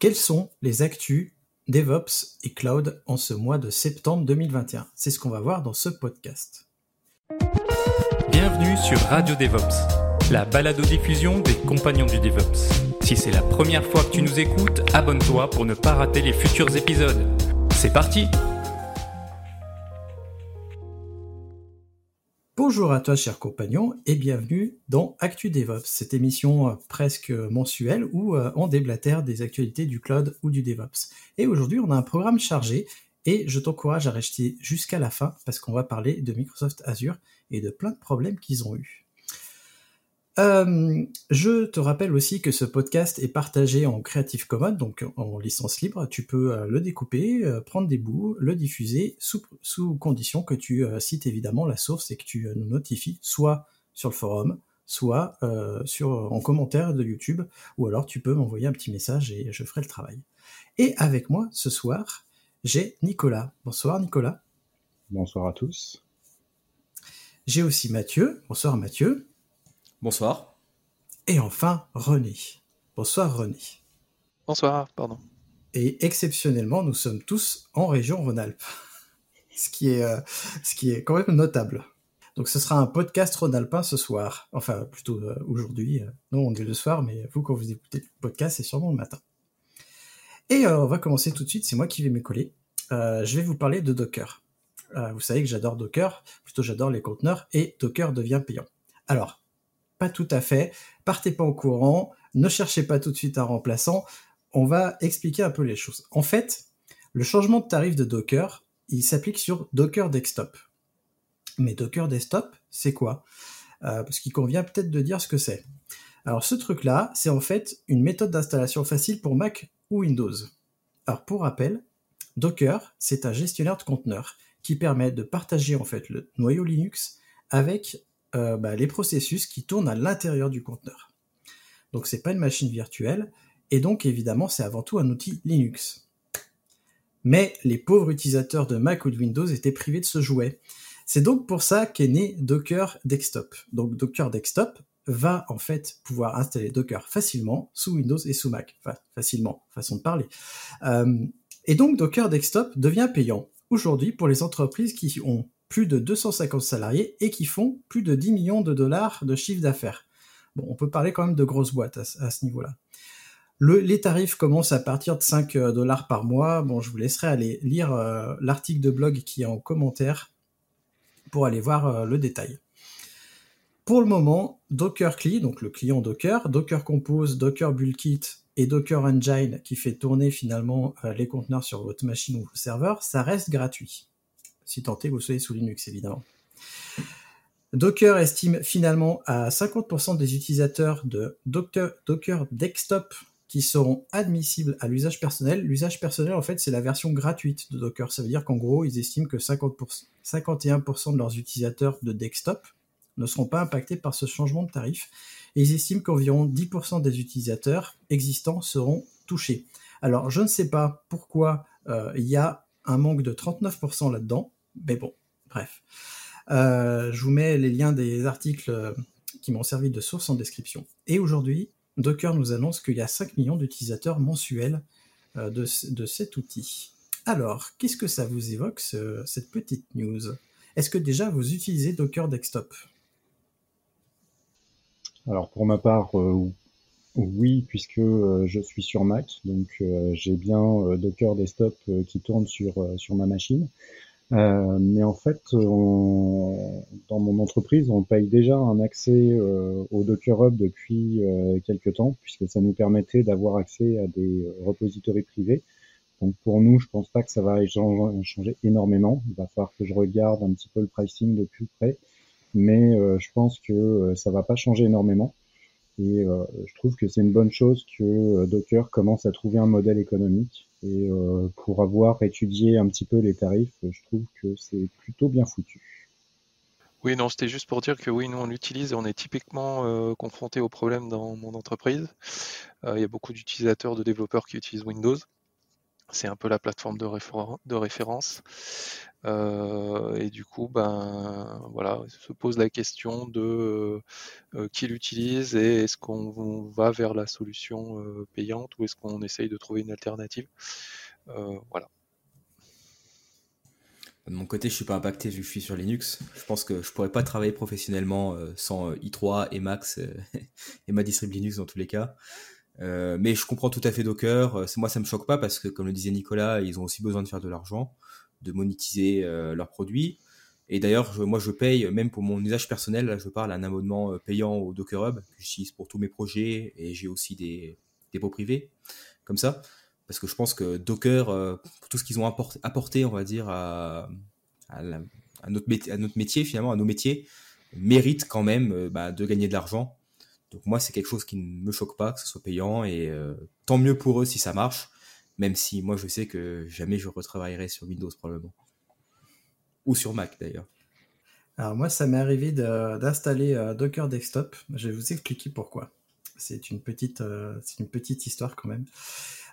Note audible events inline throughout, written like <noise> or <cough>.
Quels sont les actus DevOps et Cloud en ce mois de septembre 2021 C'est ce qu'on va voir dans ce podcast. Bienvenue sur Radio DevOps, la balado-diffusion des compagnons du DevOps. Si c'est la première fois que tu nous écoutes, abonne-toi pour ne pas rater les futurs épisodes. C'est parti Bonjour à toi, chers compagnons, et bienvenue dans Actu DevOps, cette émission euh, presque mensuelle où euh, on déblatère des actualités du cloud ou du DevOps. Et aujourd'hui, on a un programme chargé et je t'encourage à rester jusqu'à la fin parce qu'on va parler de Microsoft Azure et de plein de problèmes qu'ils ont eus. Euh, je te rappelle aussi que ce podcast est partagé en Creative Commons, donc en licence libre. Tu peux euh, le découper, euh, prendre des bouts, le diffuser sous, sous condition que tu cites évidemment la source et que tu nous notifies soit sur le forum, soit sur, en commentaire de YouTube, ou alors tu peux m'envoyer un petit message et je ferai le travail. Et avec moi ce soir, j'ai Nicolas. Bonsoir Nicolas. Bonsoir à tous. J'ai aussi Mathieu. Bonsoir Mathieu. Bonsoir. Et enfin, René. Bonsoir René. Bonsoir, pardon. Et exceptionnellement, nous sommes tous en région Rhône-Alpes. <laughs> ce, qui est, euh, ce qui est quand même notable. Donc ce sera un podcast rhône-alpin ce soir. Enfin, plutôt euh, aujourd'hui. Euh, nous, on est le soir, mais vous, quand vous écoutez le podcast, c'est sûrement le matin. Et on va commencer tout de suite. C'est moi qui vais m'écoller. je vais vous parler de Docker. vous savez que j'adore Docker. Plutôt, j'adore les conteneurs. Et Docker devient payant. Alors, pas tout à fait. Partez pas au courant, ne cherchez pas tout de suite un remplaçant. On va expliquer un peu les choses. En fait, le changement de tarif de Docker, il s'applique sur Docker Desktop. Mais Docker Desktop, c'est quoi? Euh, Parce qu'il convient peut-être de dire ce que c'est. Alors ce truc-là, c'est en fait une méthode d'installation facile pour Mac ou Windows. Alors pour rappel, Docker, c'est un gestionnaire de conteneurs qui permet de partager en fait le noyau Linux avec euh, bah, les processus qui tournent à l'intérieur du conteneur. Donc c'est pas une machine virtuelle, et donc évidemment c'est avant tout un outil Linux. Mais les pauvres utilisateurs de Mac ou de Windows étaient privés de ce jouet. C'est donc pour ça qu'est né Docker Desktop. Donc Docker Desktop va en fait pouvoir installer Docker facilement sous Windows et sous Mac. Enfin, facilement, façon de parler. Euh, et donc Docker Desktop devient payant aujourd'hui pour les entreprises qui ont plus de 250 salariés et qui font plus de 10 millions de dollars de chiffre d'affaires. Bon, on peut parler quand même de grosses boîtes à, ce niveau-là. les tarifs commencent à partir de 5 euh, dollars par mois. Bon, je vous laisserai aller lire euh, l'article de blog qui est en commentaire pour aller voir euh, le détail. Pour le moment, Docker CLI, donc le client Docker, Docker Compose, Docker Bullkit et Docker Engine qui fait tourner finalement les conteneurs sur votre machine ou vos serveurs, ça reste gratuit si tant est que vous soyez sous Linux évidemment. Docker estime finalement à 50% des utilisateurs de Docker, Desktop qui seront admissibles à l'usage personnel. L'usage personnel, en fait, c'est la version gratuite de Docker. Ça veut dire qu'en gros, ils estiment que 50%, 51% de leurs utilisateurs de desktop ne seront pas impactés par ce changement de tarif. Et ils estiment qu'environ 10% des utilisateurs existants seront touchés. Alors, je ne sais pas pourquoi euh, il y a un manque de 39% là-dedans. Mais bon, bref. Euh, je vous mets les liens des articles euh, qui m'ont servi de source en description. Et aujourd'hui, Docker nous annonce qu'il y a 5 millions d'utilisateurs mensuels euh, de, cet outil. Alors, qu'est-ce que ça vous évoque, cette petite news? Est-ce que déjà vous utilisez Docker Desktop? Alors, pour ma part, oui, puisque je suis sur Mac, donc j'ai bien Docker Desktop qui tourne sur, sur ma machine. Euh, mais en fait, on, dans mon entreprise, on paye déjà un accès euh, au Docker Hub depuis euh, quelques temps, puisque ça nous permettait d'avoir accès à des repositories privés. Donc pour nous, je pense pas que ça va changer énormément. Il va falloir que je regarde un petit peu le pricing de plus près, mais je pense que ça va pas changer énormément. Et je trouve que c'est une bonne chose que Docker commence à trouver un modèle économique. Et pour avoir étudié un petit peu les tarifs, je trouve que c'est plutôt bien foutu. Oui, non, c'était juste pour dire que oui, nous on l'utilise et on est typiquement euh, confronté au problème dans mon entreprise. Euh, il y a beaucoup d'utilisateurs, de développeurs qui utilisent Windows. C'est un peu la plateforme de référence. Euh, et du coup, ben voilà, se pose la question de qui l'utilise et est-ce qu'on va vers la solution payante ou est-ce qu'on essaye de trouver une alternative? voilà. De mon côté, je suis pas impacté je suis sur Linux. Je pense que je pourrais pas travailler professionnellement euh, sans euh, i3 et Max euh, <laughs> et ma distrib Linux dans tous les cas. mais je comprends tout à fait Docker. Moi, ça me choque pas parce que, comme le disait Nicolas, ils ont aussi besoin de faire de l'argent, de monétiser leurs produits. Et d'ailleurs, moi, je paye, même pour mon usage personnel, là, je parle un abonnement payant au Docker Hub que j'utilise pour tous mes projets et j'ai aussi des dépôts privés comme ça parce que je pense que Docker, euh, pour tout ce qu'ils ont apporté, on va dire, à, notre métier, finalement, à nos métiers, mérite quand même euh, bah, de gagner de l'argent. Donc moi, c'est quelque chose qui ne me choque pas que ce soit payant et euh, tant mieux pour eux si ça marche, même si moi je sais que jamais je retravaillerai sur Windows probablement. Ou sur Mac d'ailleurs. Alors moi, ça m'est arrivé d'installer Docker Desktop. Je vais vous expliquer pourquoi. C'est une petite, c'est une petite histoire quand même.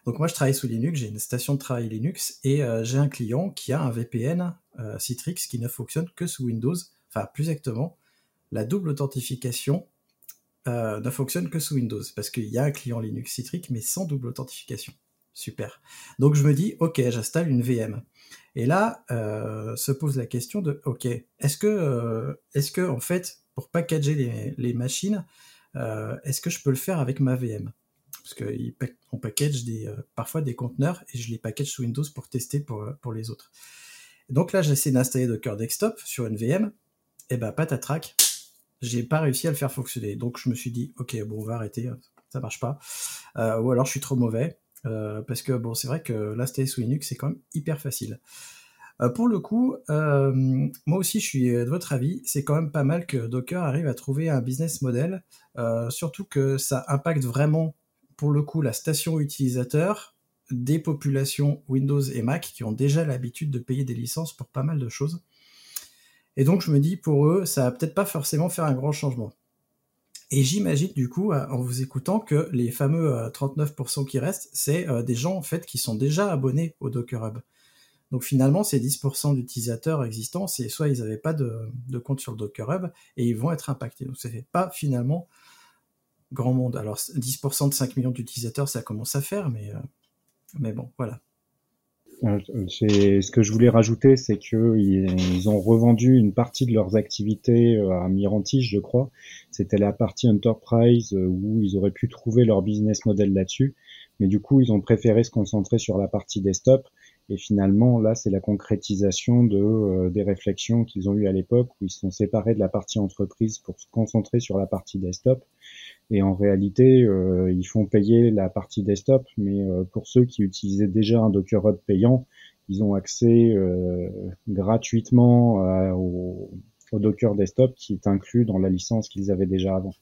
Donc moi je travaille sous Linux, j'ai une station de travail Linux et euh, j'ai un client qui a un VPN euh, Citrix qui ne fonctionne que sous Windows. Enfin plus exactement, la double authentification euh, ne fonctionne que sous Windows parce qu'il y a un client Linux Citrix mais sans double authentification. Super. Donc je me dis ok j'installe une VM. Et là se pose la question de ok est-ce que est-ce que en fait pour packager les, machines est-ce que je peux le faire avec ma VM parce qu'on package euh, parfois des conteneurs et je les package sous Windows pour tester pour, euh, les autres. donc là, j'essaie d'installer Docker Desktop sur une VM, et ben patatrac, j'ai pas réussi à le faire fonctionner. Donc je me suis dit, ok, bon, on va arrêter, ça marche pas. Euh, ou alors je suis trop mauvais, parce que bon, c'est vrai que l'installer sous Linux, c'est quand même hyper facile. pour le coup, moi aussi je suis de votre avis, c'est quand même pas mal que Docker arrive à trouver un business model, surtout que ça impacte vraiment pour le coup la station utilisateur des populations Windows et Mac qui ont déjà l'habitude de payer des licences pour pas mal de choses. Et donc je me dis pour eux, ça va peut-être pas forcément faire un grand changement. Et j'imagine du coup, en vous écoutant, que les fameux 39% euh, qui restent, c'est euh, des gens en fait qui sont déjà abonnés au Docker Hub. Donc finalement, ces 10% d'utilisateurs existants, c'est soit ils n'avaient pas de, compte sur le Docker Hub et ils vont être impactés. Donc c'est pas finalement grand monde. Alors 10% de 5 millions d'utilisateurs, ça commence à faire, mais, euh, mais bon, voilà. Euh, ce que je voulais rajouter, c'est qu'ils ont revendu une partie de leurs activités euh, à Mirantis, je crois. C'était la partie Enterprise où ils auraient pu trouver leur business model là-dessus. Mais du coup, ils ont préféré se concentrer sur la partie desktop. Et finalement, là, c'est la concrétisation de, des réflexions qu'ils ont eues à l'époque où ils se sont séparés de la partie entreprise pour se concentrer sur la partie desktop. Et en réalité, euh, ils font payer la partie desktop, mais euh, pour ceux qui utilisaient déjà un Docker Hub payant, ils ont accès euh, gratuitement au, Docker Desktop qui est inclus dans la licence qu'ils avaient déjà avant.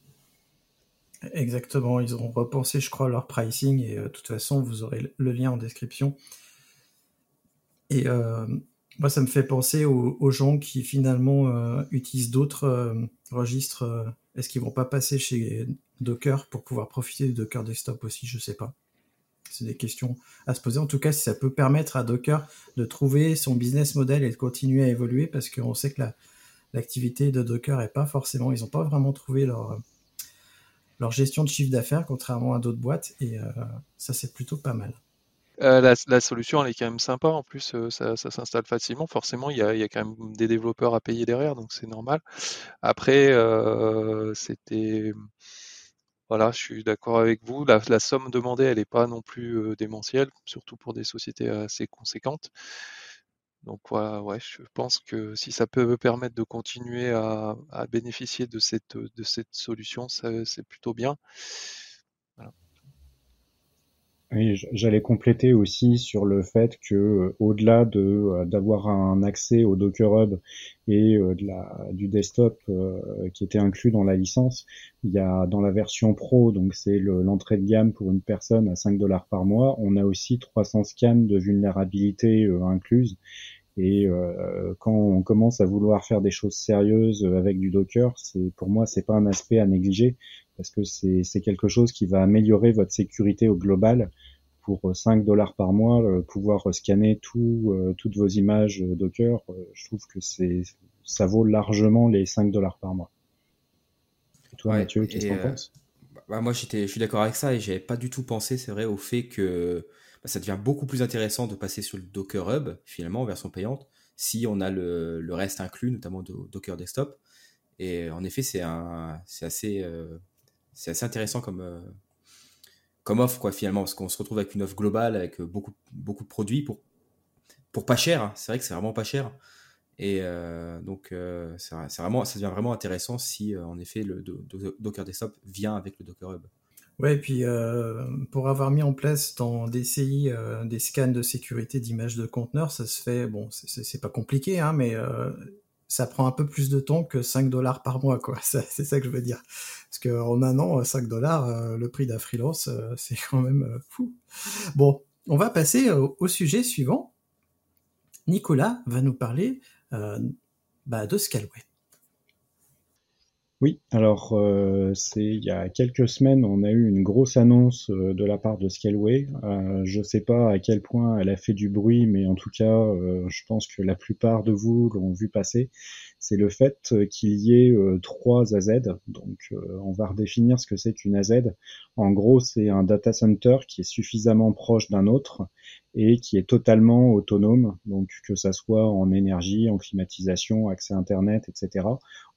Exactement, ils ont repensé, je crois, leur pricing et de toute façon, vous aurez le lien en description. Et moi, ça me fait penser aux, gens qui finalement utilisent d'autres registres. Est-ce qu'ils vont pas passer chez Docker pour pouvoir profiter du Docker Desktop aussi, je sais pas. C'est des questions à se poser. En tout cas, si ça peut permettre à Docker de trouver son business model et de continuer à évoluer, parce qu'on sait que l'activité de Docker est pas forcément, ils n'ont pas vraiment trouvé leur, leur gestion de chiffre d'affaires, contrairement à d'autres boîtes, et euh, ça c'est plutôt pas mal. Euh, la, solution, elle est quand même sympa. En plus, euh, ça, s'installe facilement. Forcément, il y, a, quand même des développeurs à payer derrière, donc c'est normal. Après, c'était voilà, je suis d'accord avec vous. La, somme demandée, elle n'est pas non plus démentielle, surtout pour des sociétés assez conséquentes. Donc voilà, ouais, je pense que si ça peut me permettre de continuer à, bénéficier de cette solution, c'est plutôt bien. Oui, j'allais compléter aussi sur le fait que euh, au-delà de euh, d'avoir un accès au Docker Hub et euh, de la, du desktop qui était inclus dans la licence, il y a dans la version pro, donc c'est l'entrée de gamme pour une personne à 5 dollars par mois, on a aussi 300 scans de vulnérabilité incluses. Et quand on commence à vouloir faire des choses sérieuses avec du Docker, c'est pour moi c'est pas un aspect à négliger parce que c'est quelque chose qui va améliorer votre sécurité au global. Pour 5 dollars par mois, euh, pouvoir scanner tout, euh, toutes vos images Docker, euh, je trouve que c'est ça vaut largement les 5 dollars par mois. Et toi, Mathieu, qu'est-ce que tu en penses? bah, Moi, je suis d'accord avec ça et j'avais pas du tout pensé, c'est vrai, au fait que bah, ça devient beaucoup plus intéressant de passer sur le Docker Hub, finalement, en version payante, si on a le, reste inclus, notamment de Docker Desktop. Et en effet, c'est assez, c'est assez intéressant comme, euh, comme offre, quoi, finalement, parce qu'on se retrouve avec une offre globale, avec euh, beaucoup, beaucoup de produits pour, pour pas cher. Hein. C'est vrai que c'est vraiment pas cher. Et euh, donc, vraiment, ça devient vraiment intéressant si, en effet, le Docker Desktop vient avec le Docker Hub. Ouais, et puis pour avoir mis en place dans DCI des scans de sécurité d'images de conteneurs, ça se fait, bon, c'est pas compliqué, hein, mais ça prend un peu plus de temps que 5 dollars par mois, quoi. <laughs> C'est ça que je veux dire. Parce qu'en un an, 5 dollars, euh, le prix d'un freelance, euh, <laughs> c'est quand même euh, fou. Bon, on va passer au, sujet suivant. Nicolas va nous parler bah, de Scalway. Oui, alors euh, c'est il y a quelques semaines, on a eu une grosse annonce euh, de la part de Scaleway. Euh, je ne sais pas à quel point elle a fait du bruit, mais en tout cas, je pense que la plupart de vous l'ont vu passer. C'est le fait qu'il y ait trois AZ. Donc, on va redéfinir ce que c'est qu'une AZ. En gros, c'est un data center qui est suffisamment proche d'un autre et qui est totalement autonome, donc que ça soit en énergie, en climatisation, accès Internet, etc.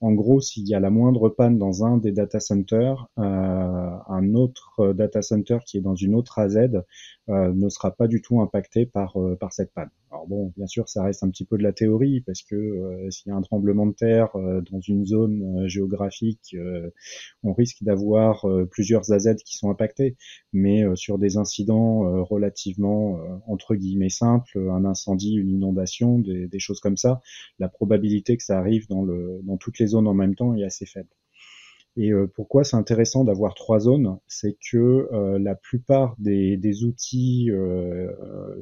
En gros, s'il y a la moindre panne dans un des data centers, euh, un autre data center qui est dans une autre AZ euh, ne sera pas du tout impacté euh, par cette panne. Alors bon, bien sûr, ça reste un petit peu de la théorie parce que euh, s'il y a un tremblement de terre dans une zone géographique, on risque d'avoir plusieurs AZ qui sont impactés, mais sur des incidents relativement entre guillemets simples, un incendie, une inondation, des, choses comme ça, la probabilité que ça arrive dans toutes les zones en même temps est assez faible. Et euh, pourquoi c'est intéressant d'avoir trois zones? C'est que euh, la plupart des, des outils euh,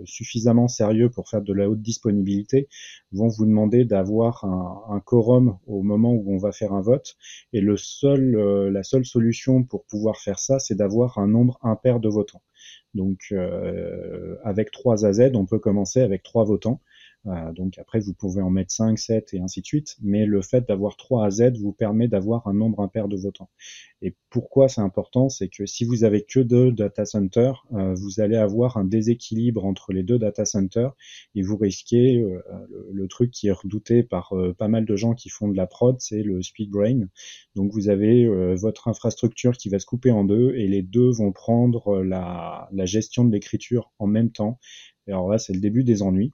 suffisamment sérieux pour faire de la haute disponibilité vont vous demander d'avoir un, un, quorum au moment où on va faire un vote. Et le seul, la seule solution pour pouvoir faire ça, c'est d'avoir un nombre impair de votants. Donc avec trois AZ, on peut commencer avec trois votants. Euh, donc après, vous pouvez en mettre 5, 7 et ainsi de suite, mais le fait d'avoir 3 à Z vous permet d'avoir un nombre impair de votants. Et pourquoi c'est important C'est que si vous avez que deux data centers, euh, vous allez avoir un déséquilibre entre les deux data centers et vous risquez euh, le, truc qui est redouté par pas mal de gens qui font de la prod, c'est le speed brain. Donc vous avez votre infrastructure qui va se couper en deux et les deux vont prendre la, la gestion de l'écriture en même temps. Et alors là, c'est le début des ennuis.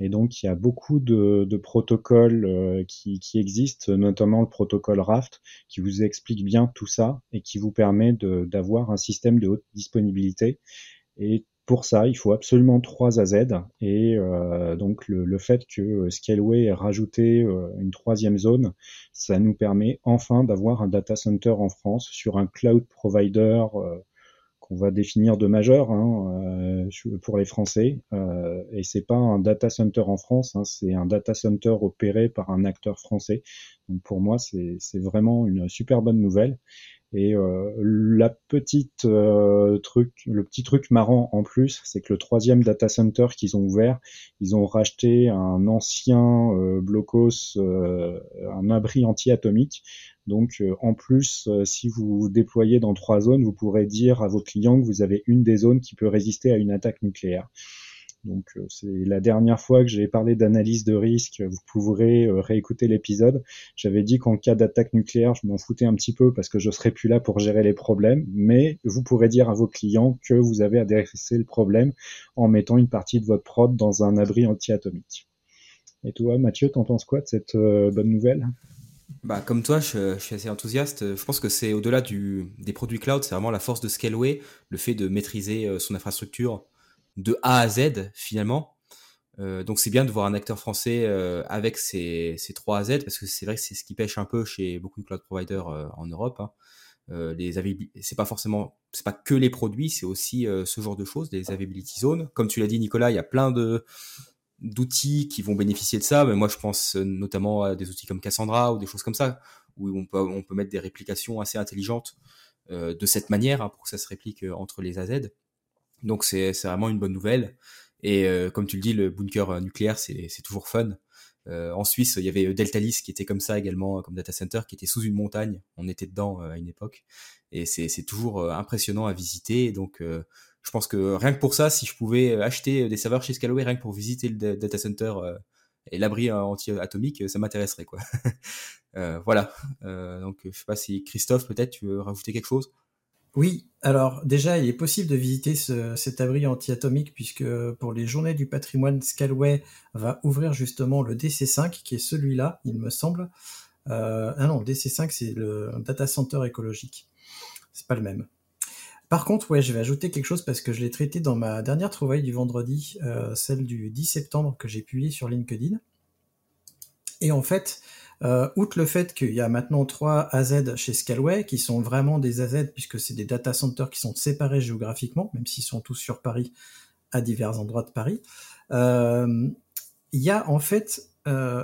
Et donc, il y a beaucoup de, de protocoles euh, qui, qui, existent, notamment le protocole Raft, qui vous explique bien tout ça et qui vous permet d'avoir un système de haute disponibilité. Et pour ça, il faut absolument 3 AZ. Et euh, donc, le, le, fait que Scaleway ait rajouté euh, une troisième zone, ça nous permet enfin d'avoir un data center en France sur un cloud provider euh, qu'on va définir de majeur hein, euh, pour les Français. Euh, et c'est pas un data center en France, hein, c'est un data center opéré par un acteur français. Donc pour moi, c'est vraiment une super bonne nouvelle. Et euh, la petite euh, truc, le petit truc marrant en plus, c'est que le troisième data center qu'ils ont ouvert, ils ont racheté un ancien euh, blocos, un abri anti-atomique. Donc en plus, si vous déployez dans trois zones, vous pourrez dire à vos clients que vous avez une des zones qui peut résister à une attaque nucléaire. Donc euh, c'est la dernière fois que j'ai parlé d'analyse de risque. Vous pourrez euh, réécouter l'épisode. J'avais dit qu'en cas d'attaque nucléaire, je m'en foutais un petit peu parce que je serais plus là pour gérer les problèmes. Mais vous pourrez dire à vos clients que vous avez adressé le problème en mettant une partie de votre prod dans un abri anti-atomique. Et toi, Mathieu, t'en penses quoi de cette euh, bonne nouvelle? Bah, comme toi, je, suis assez enthousiaste. Je pense que c'est au-delà des produits cloud, c'est vraiment la force de Scaleway, le fait de maîtriser son infrastructure de A à Z finalement. Euh, donc c'est bien de voir un acteur français euh, avec ces, ces 3 à Z parce que c'est vrai que c'est ce qui pêche un peu chez beaucoup de cloud providers en Europe. Hein. les c'est pas forcément, c'est pas que les produits, c'est aussi ce genre de choses, des availability zones. Comme tu l'as dit, Nicolas, il y a plein de d'outils qui vont bénéficier de ça. Mais moi, je pense euh, notamment à des outils comme Cassandra ou des choses comme ça, où on peut, on peut mettre des réplications assez intelligentes euh, de cette manière hein, pour que ça se réplique euh, entre les AZ. Donc c'est vraiment une bonne nouvelle. Et comme tu le dis, le bunker nucléaire, c'est toujours fun. en Suisse, il y avait Deltalis qui était comme ça également, comme data center, qui était sous une montagne. On était dedans à une époque. Et c'est toujours impressionnant à visiter. Donc je pense que rien que pour ça, si je pouvais acheter des serveurs chez Scalaway, rien que pour visiter le data center euh, et l'abri anti-atomique, ça m'intéresserait quoi. <laughs> euh, voilà. Euh, donc je sais pas si Christophe peut-être tu veux rajouter quelque chose? Oui, alors déjà, il est possible de visiter ce, cet abri anti-atomique puisque pour les journées du patrimoine, Scalway va ouvrir justement le DC5 qui est celui-là, il me semble. Euh, ah non, le DC5 c'est le data center écologique. C'est pas le même. Par contre, ouais, je vais ajouter quelque chose parce que je l'ai traité dans ma dernière trouvaille du vendredi, euh, celle du 10 septembre que j'ai publiée sur LinkedIn. Et en fait, euh, outre le fait qu'il y a maintenant trois AZ chez Scalway, qui sont vraiment des AZ puisque c'est des data centers qui sont séparés géographiquement, même s'ils sont tous sur Paris, à divers endroits de Paris, euh, il y a en fait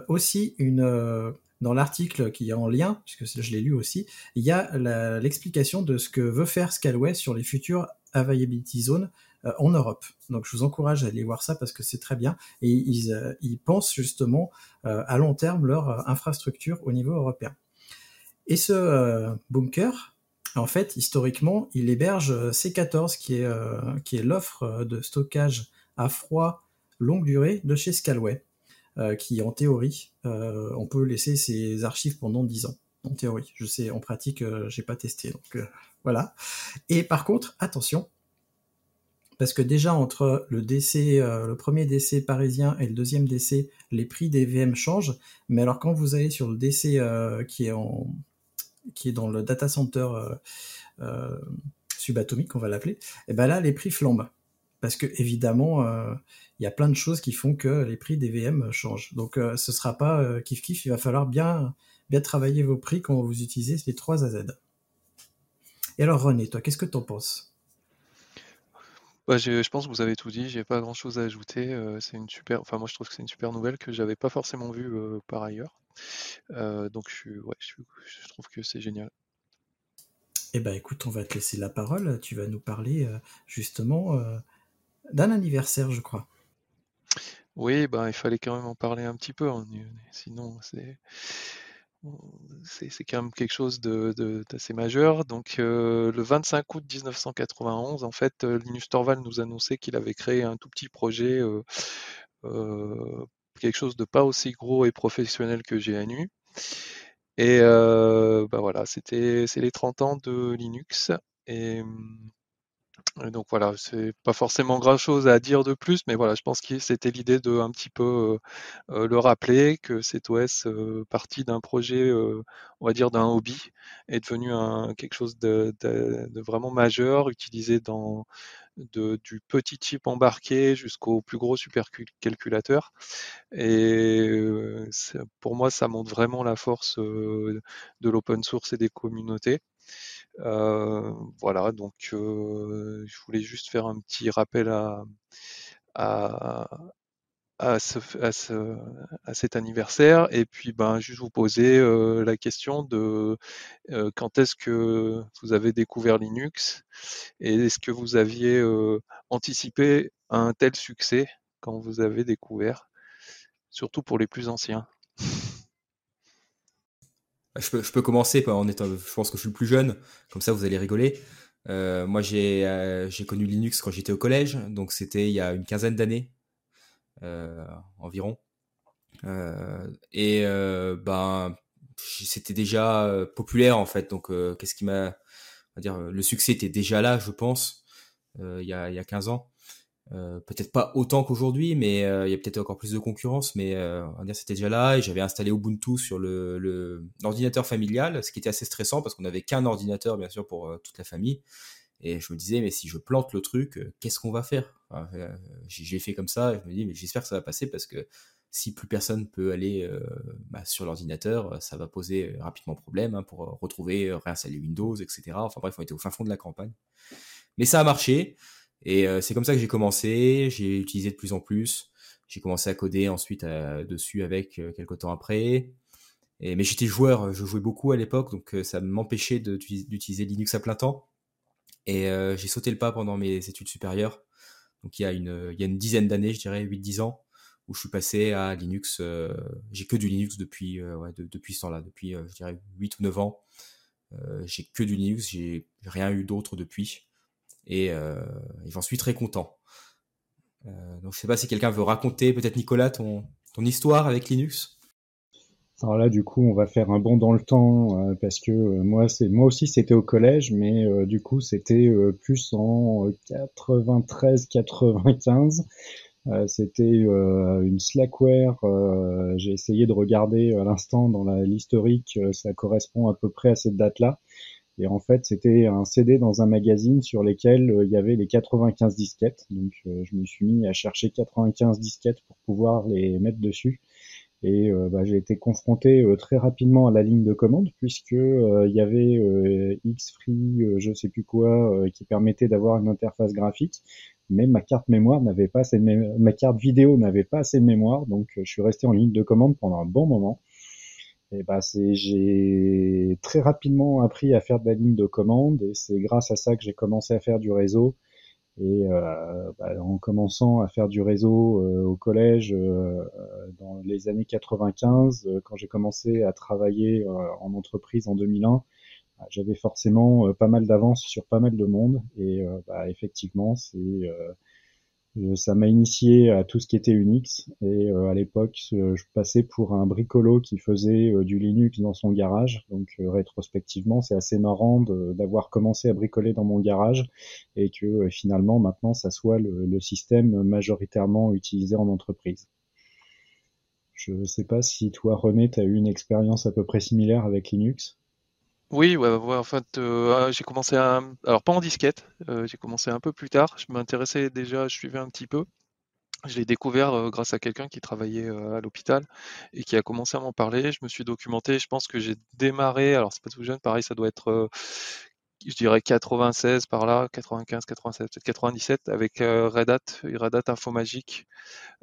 aussi une dans l'article qui est en lien, puisque je l'ai lu aussi, il y a l'explication de ce que veut faire Scalway sur les futures availability zones euh, en Europe. Donc je vous encourage à aller voir ça parce que c'est très bien. Et ils, euh, pensent justement euh, à long terme leur infrastructure au niveau européen. Et ce bunker, en fait, historiquement, il héberge C14, qui est, l'offre de stockage à froid longue durée de chez Scalway. Euh, qui en théorie, euh, on peut laisser ses archives pendant 10 ans. En théorie, je sais, en pratique, euh, j'ai pas testé, donc voilà. Et par contre, attention, parce que déjà entre le DC, le premier DC parisien et le deuxième DC, les prix des VM changent. Mais alors quand vous allez sur le DC qui est en, qui est dans le data center subatomique, on va l'appeler, et eh ben là les prix flambent parce que évidemment, euh, il y a plein de choses qui font que les prix des VM changent. Donc, euh, ce sera pas euh, kiff kiff. Il va falloir bien bien travailler vos prix quand vous utilisez les 3 AZ. Et alors, René, toi, qu'est-ce que tu en penses? Bah, je, pense que vous avez tout dit. J'ai pas grand-chose à ajouter. c'est une super. Enfin, moi, je trouve que c'est une super nouvelle que j'avais pas forcément vue par ailleurs. donc, je, ouais, je trouve que c'est génial. Eh ben, écoute, on va te laisser la parole. Tu vas nous parler justement d'un anniversaire, je crois. Oui, ben, il fallait quand même en parler un petit peu, hein, sinon c'est c'est quand même quelque chose d'assez majeur. Donc euh, le 25 août 1991, en fait, euh, Linus Torvald nous annonçait qu'il avait créé un tout petit projet, euh, quelque chose de pas aussi gros et professionnel que GNU. Et ben voilà, c'était c'est les 30 ans de Linux. Hum, donc voilà, c'est pas forcément grand chose à dire de plus, mais voilà, je pense que c'était l'idée de un petit peu euh, euh, le rappeler que cet OS euh, parti d'un projet, on va dire d'un hobby, est devenu un, quelque chose de, vraiment majeur, utilisé dans du petit chip embarqué jusqu'au plus gros supercalculateur. Et pour moi, ça montre vraiment la force de l'open source et des communautés. Euh, voilà, donc euh, je voulais juste faire un petit rappel à, à, à, ce, à, ce, à, cet anniversaire et puis ben juste vous poser euh, la question de quand est-ce que vous avez découvert Linux et est-ce que vous aviez anticipé un tel succès quand vous avez découvert, surtout pour les plus anciens? Je peux, je peux commencer en étant, je pense que je suis le plus jeune, comme ça vous allez rigoler. Euh, moi j'ai euh, connu Linux quand j'étais au collège, donc c'était il y a une quinzaine d'années euh, environ. Euh, et euh, ben c'était déjà euh, populaire en fait, donc qu'est-ce qui m'a, dire, le succès était déjà là, je pense, il y a il y a 15 ans. Euh, peut-être pas autant qu'aujourd'hui, mais euh, il y a peut-être encore plus de concurrence, mais euh, on va dire c'était déjà là et j'avais installé Ubuntu sur le, l'ordinateur familial, ce qui était assez stressant parce qu'on n'avait qu'un ordinateur bien sûr pour toute la famille. Et je me disais mais si je plante le truc, qu'est-ce qu'on va faire? Enfin, J'ai fait comme ça et je me dis mais j'espère que ça va passer parce que si plus personne peut aller bah, sur l'ordinateur, ça va poser rapidement problème hein, pour retrouver, réinstaller Windows, etc. Enfin bref, on était au fin fond de la campagne. Mais ça a marché. Et euh, c'est comme ça que j'ai commencé, j'ai utilisé de plus en plus. J'ai commencé à coder ensuite euh, dessus avec euh, quelques temps après. Et, mais j'étais joueur, je jouais beaucoup à l'époque, donc ça m'empêchait d'utiliser Linux à plein temps. Et j'ai sauté le pas pendant mes études supérieures. Donc il y a une, il y a une dizaine d'années, je dirais 8-10 ans, où je suis passé à Linux. j'ai que du Linux depuis, ouais, depuis ce temps-là, depuis je dirais 8 ou 9 ans. j'ai que du Linux, j'ai rien eu d'autre depuis et, euh, j'en suis très content. Euh, donc je sais pas si quelqu'un veut raconter, peut-être Nicolas, ton, histoire avec Linux. Alors là, du coup, on va faire un bond dans le temps euh, parce que euh, moi, moi aussi, c'était au collège, mais euh, du coup, c'était plus en 93-95. c'était une Slackware. J'ai essayé de regarder à l'instant dans l'historique, ça correspond à peu près à cette date-là. Et en fait, c'était un CD dans un magazine sur lequel euh, il y avait les 95 disquettes. Donc, euh, je me suis mis à chercher 95 disquettes pour pouvoir les mettre dessus. Et euh, bah, j'ai été confronté très rapidement à la ligne de commande puisque il y avait Xfree, je sais plus quoi, qui permettait d'avoir une interface graphique. Mais ma carte mémoire n'avait pas assez de ma carte vidéo n'avait pas assez de mémoire, donc je suis resté en ligne de commande pendant un bon moment. Et bah c'est j'ai très rapidement appris à faire de la ligne de commande et c'est grâce à ça que j'ai commencé à faire du réseau. Et euh, bah, en commençant à faire du réseau euh, au collège euh, dans les années 95, euh, quand j'ai commencé à travailler euh, en entreprise en 2001, bah, j'avais forcément pas mal d'avance sur pas mal de monde. Et bah, effectivement, c'est euh, ça m'a initié à tout ce qui était Unix et euh, à l'époque je passais pour un bricolo qui faisait euh, du Linux dans son garage donc rétrospectivement c'est assez marrant d'avoir commencé à bricoler dans mon garage et que finalement maintenant ça soit le, système majoritairement utilisé en entreprise. Je ne sais pas si toi René tu eu une expérience à peu près similaire avec Linux. Oui, ouais, ouais, en fait, euh, ah, j'ai commencé à, alors pas en disquette, euh, j'ai commencé un peu plus tard. Je m'intéressais déjà, je suivais un petit peu. Je l'ai découvert euh, grâce à quelqu'un qui travaillait à l'hôpital et qui a commencé à m'en parler. Je me suis documenté. Je pense que j'ai démarré, alors c'est pas tout jeune, pareil, ça doit être, je dirais 96 par là, 95, 96, peut-être 97 avec Red Hat, Red Hat Infomagique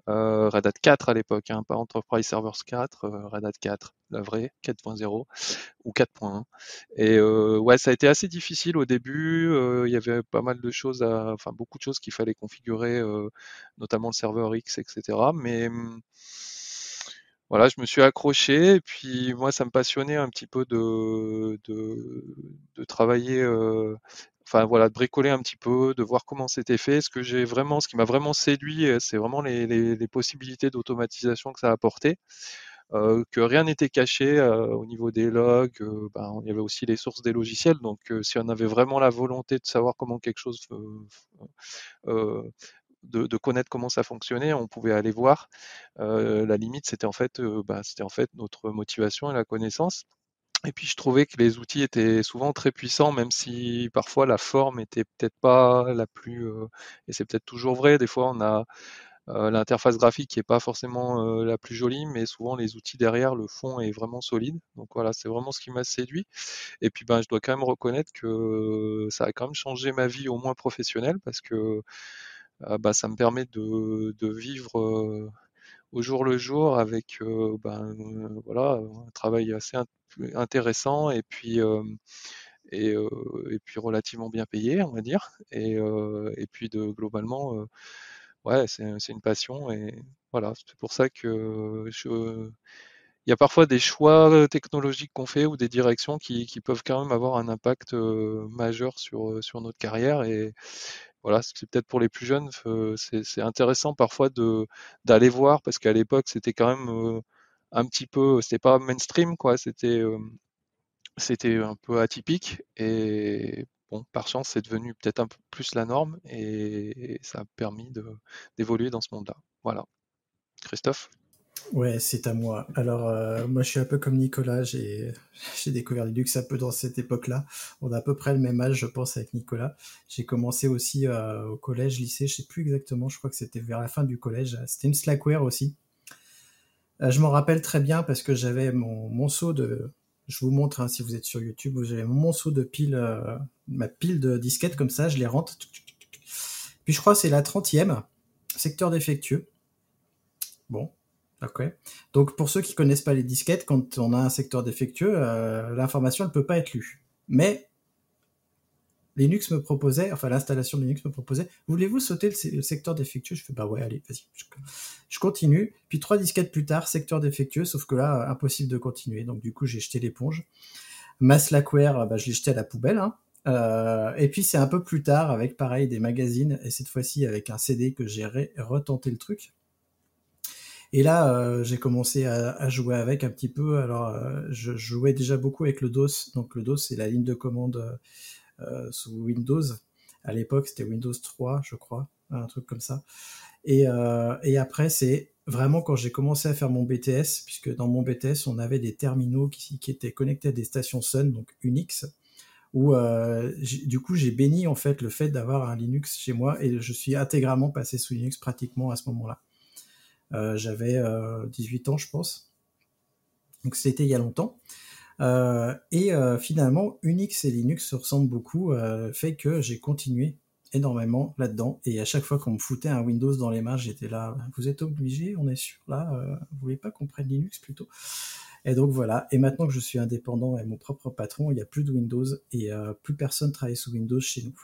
euh, Red Hat 4 à l'époque, hein, pas Enterprise Servers 4, euh, Red Hat 4, la vraie 4.0 ou 4.1. Et euh, ouais, ça a été assez difficile au début. il y avait pas mal de choses, à, enfin beaucoup de choses qu'il fallait configurer, notamment le serveur X, etc. Mais hum, voilà, je me suis accroché et puis moi ça me passionnait un petit peu de, de, de travailler enfin voilà, de bricoler un petit peu, de voir comment c'était fait. Ce que j'ai vraiment, ce qui m'a vraiment séduit, euh, c'est vraiment les, les, possibilités d'automatisation que ça a apporté. Euh, que rien n'était caché euh, au niveau des logs. Ben, il y avait aussi les sources des logiciels. Donc, si on avait vraiment la volonté de savoir comment quelque chose, de, de, connaître comment ça fonctionnait, on pouvait aller voir. la limite, c'était en fait, ben, c'était en fait notre motivation et la connaissance. Et puis je trouvais que les outils étaient souvent très puissants, même si parfois la forme était peut-être pas la plus, euh, et c'est peut-être toujours vrai. Des fois, on a euh, l'interface graphique qui est pas forcément euh, la plus jolie, mais souvent les outils derrière, le fond est vraiment solide. Donc voilà, c'est vraiment ce qui m'a séduit. Et puis ben, je dois quand même reconnaître que ça a quand même changé ma vie au moins professionnelle parce que bah, ça me permet de, de vivre au jour le jour avec ben, voilà un travail assez intéressant et puis et, et, puis relativement bien payé on va dire. Et, et puis de globalement ouais c'est une passion et voilà c'est pour ça que je il y a parfois des choix technologiques qu'on fait ou des directions qui, qui, peuvent quand même avoir un impact majeur sur, sur notre carrière et, voilà, c'est peut-être pour les plus jeunes, c'est intéressant parfois d'aller voir parce qu'à l'époque c'était quand même un petit peu, c'était pas mainstream c'était un peu atypique et bon, par chance, c'est devenu peut-être un peu plus la norme et ça a permis d'évoluer dans ce monde-là. Voilà. Christophe? Ouais, c'est à moi. Alors, euh, moi, je suis un peu comme Nicolas. J'ai, <laughs> j'ai découvert Linux un peu dans cette époque-là. On a à peu près le même âge, je pense, avec Nicolas. J'ai commencé aussi euh, au collège, lycée, je sais plus exactement. Je crois que c'était vers la fin du collège. C'était une Slackware aussi. Euh, je m'en rappelle très bien parce que j'avais mon, mon seau de. Je vous montre hein, si vous êtes sur YouTube. J'avais mon monceau de pile, ma pile de disquettes comme ça. Je les rentre. Puis je crois que c'est la 30e, secteur défectueux. Bon, Donc pour ceux qui connaissent pas les disquettes, quand on a un secteur défectueux, euh, l'information ne peut pas être lue. Mais Linux me proposait, enfin l'installation de Linux me proposait, voulez-vous sauter le, secteur défectueux? Je fais bah ouais, allez, vas-y. Je, continue. Puis trois disquettes plus tard, secteur défectueux, sauf que là, impossible de continuer. Donc du coup, j'ai jeté l'éponge. Ma Slackware, bah, je l'ai jeté à la poubelle. Hein. Euh, et puis c'est un peu plus tard avec pareil des magazines et cette fois-ci avec un CD que j'ai retenté le truc. Et là, euh, j'ai commencé à, jouer avec un petit peu. Alors, euh, je jouais déjà beaucoup avec le DOS. Donc, le DOS, c'est la ligne de commande euh, sous Windows. À l'époque, c'était Windows 3, je crois, un truc comme ça. Et, après, c'est vraiment quand j'ai commencé à faire mon BTS, puisque dans mon BTS, on avait des terminaux qui, qui étaient connectés à des stations Sun, donc Unix, où du coup j'ai béni en fait le fait d'avoir un Linux chez moi et je suis intégralement passé sous Linux pratiquement à ce moment-là. Euh, j'avais 18 euh, ans, je pense. Donc c'était il y a longtemps. Euh, et finalement, Unix et Linux se ressemblent beaucoup, fait que j'ai continué énormément là-dedans. Et à chaque fois qu'on me foutait un Windows dans les mains, j'étais là, vous êtes obligé, on est sûr, là, vous voulez pas qu'on prenne Linux plutôt? Et donc voilà, et maintenant que je suis indépendant et mon propre patron, il n'y a plus de Windows et plus personne travaille sous Windows chez nous.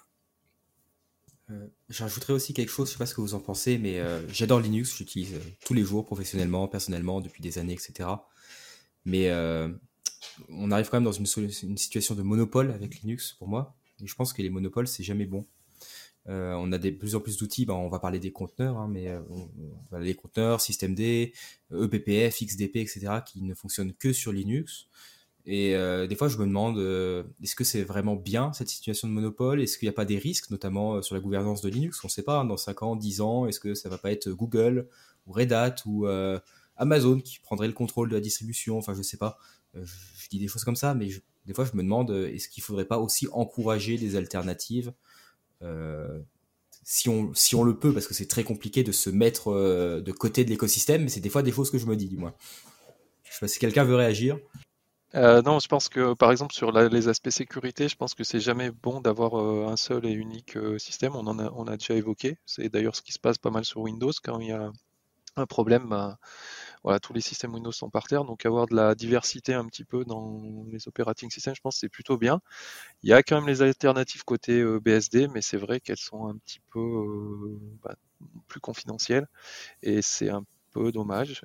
Euh, j'ajouterais aussi quelque chose, je sais pas ce que vous en pensez, mais euh, j'adore Linux, j'utilise euh, tous les jours, professionnellement, personnellement, depuis des années, etc. Mais on arrive quand même dans une, une, situation de monopole avec Linux, pour moi. Et je pense que les monopoles, c'est jamais bon. on a de plus en plus d'outils, ben, on va parler des conteneurs, hein, mais les conteneurs, système D, EBPF, XDP, etc., qui ne fonctionnent que sur Linux. Et euh, des fois, je me demande, euh, est-ce que c'est vraiment bien cette situation de monopole? Est-ce qu'il n'y a pas des risques, notamment euh, sur la gouvernance de Linux? On ne sait pas, hein, dans 5 ans, 10 ans, est-ce que ça va pas être Google ou Red Hat ou Amazon qui prendrait le contrôle de la distribution? Enfin, je ne sais pas. Je, dis des choses comme ça, mais des fois, je me demande, est-ce qu'il ne faudrait pas aussi encourager des alternatives? Si on, si on le peut, parce que c'est très compliqué de se mettre de côté de l'écosystème, mais c'est des fois des choses que je me dis, du moins. Je sais pas si quelqu'un veut réagir. Euh, non, je pense que par exemple sur les aspects sécurité, je pense que c'est jamais bon d'avoir euh, un seul et unique euh, système. On en a, on a déjà évoqué. C'est d'ailleurs ce qui se passe pas mal sur Windows quand il y a un problème. Ben, voilà, tous les systèmes Windows sont par terre, donc avoir de la diversité un petit peu dans les operating systems, je pense c'est plutôt bien. Il y a quand même les alternatives côté BSD, mais c'est vrai qu'elles sont un petit peu bah, plus confidentielles et c'est un peu dommage.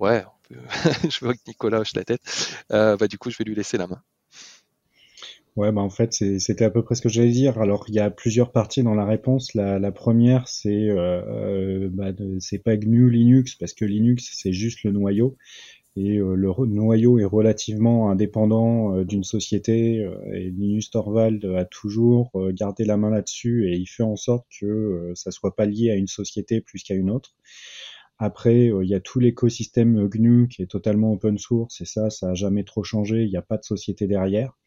Ouais, <laughs> je vois que Nicolas hoche la tête. Euh, bah, du coup, je vais lui laisser la main. Ouais, bah en fait, c'était à peu près ce que j'allais dire. Alors, il y a plusieurs parties dans la réponse. La, première, c'est euh, euh bah, c'est pas GNU Linux parce que Linux c'est juste le noyau et le noyau est relativement indépendant d'une société. et Linus Torvald a toujours gardé la main là-dessus et il fait en sorte que ça soit pas lié à une société plus qu'à une autre. Après, euh, il y a tout l'écosystème GNU qui est totalement open source et ça, ça a jamais trop changé. Il n'y a pas de société derrière.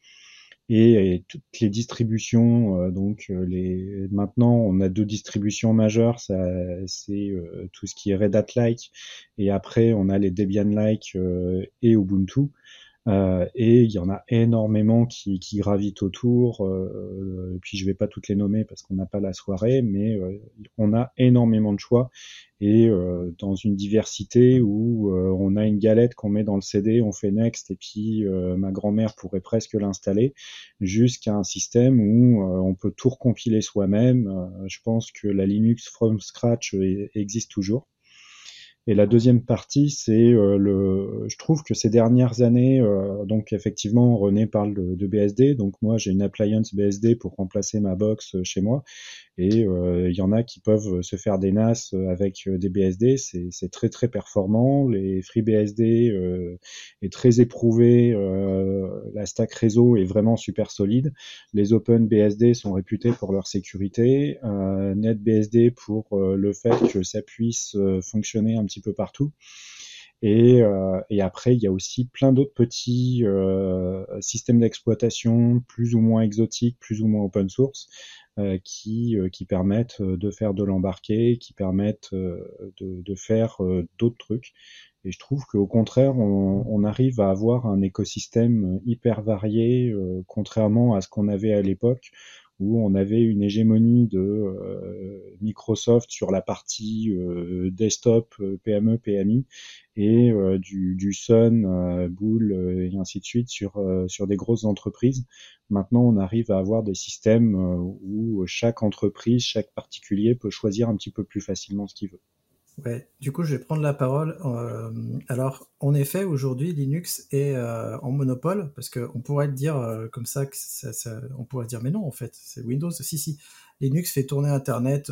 Et, toutes les distributions, euh, donc euh, maintenant on a deux distributions majeures, c'est tout ce qui est Red Hat-like, et après on a les Debian-like et Ubuntu. Euh, et il y en a énormément qui, qui gravitent autour. Euh, puis je vais pas toutes les nommer parce qu'on n'a pas la soirée, mais euh, on a énormément de choix et euh, dans une diversité où euh, on a une galette qu'on met dans le CD, on fait next et puis ma grand-mère pourrait presque l'installer, jusqu'à un système où on peut tout recompiler soi-même. je pense que la Linux from scratch existe toujours. Et la deuxième partie, c'est euh, le. Je trouve que ces dernières années, euh, donc effectivement, René parle de, BSD. Donc moi, j'ai une appliance BSD pour remplacer ma box euh, chez moi. Et euh, il y en a qui peuvent se faire des NAS avec des BSD, c'est très très performant. Les FreeBSD euh, est très éprouvé, la stack réseau est vraiment super solide. Les OpenBSD sont réputés pour leur sécurité, NetBSD pour le fait que ça puisse fonctionner un petit peu partout. Et, euh, et, après, il y a aussi plein d'autres petits euh, systèmes d'exploitation plus ou moins exotiques, plus ou moins open source, euh, qui, euh, qui permettent de faire de l'embarqué, qui permettent de, de, faire d'autres trucs. Et je trouve qu'au contraire, on, on, arrive à avoir un écosystème hyper varié, contrairement à ce qu'on avait à l'époque, où on avait une hégémonie de euh, Microsoft sur la partie euh, desktop, euh, PME, PMI, et du, Sun, Bull et ainsi de suite sur, sur des grosses entreprises. Maintenant, on arrive à avoir des systèmes où chaque entreprise, chaque particulier peut choisir un petit peu plus facilement ce qu'il veut. Ouais, du coup, je vais prendre la parole. Euh, alors, en effet, aujourd'hui, Linux est euh, en monopole, parce qu'on pourrait dire euh, comme ça, que ça, ça, on pourrait dire, mais non, en fait, c'est Windows. Si, si, Linux fait tourner Internet.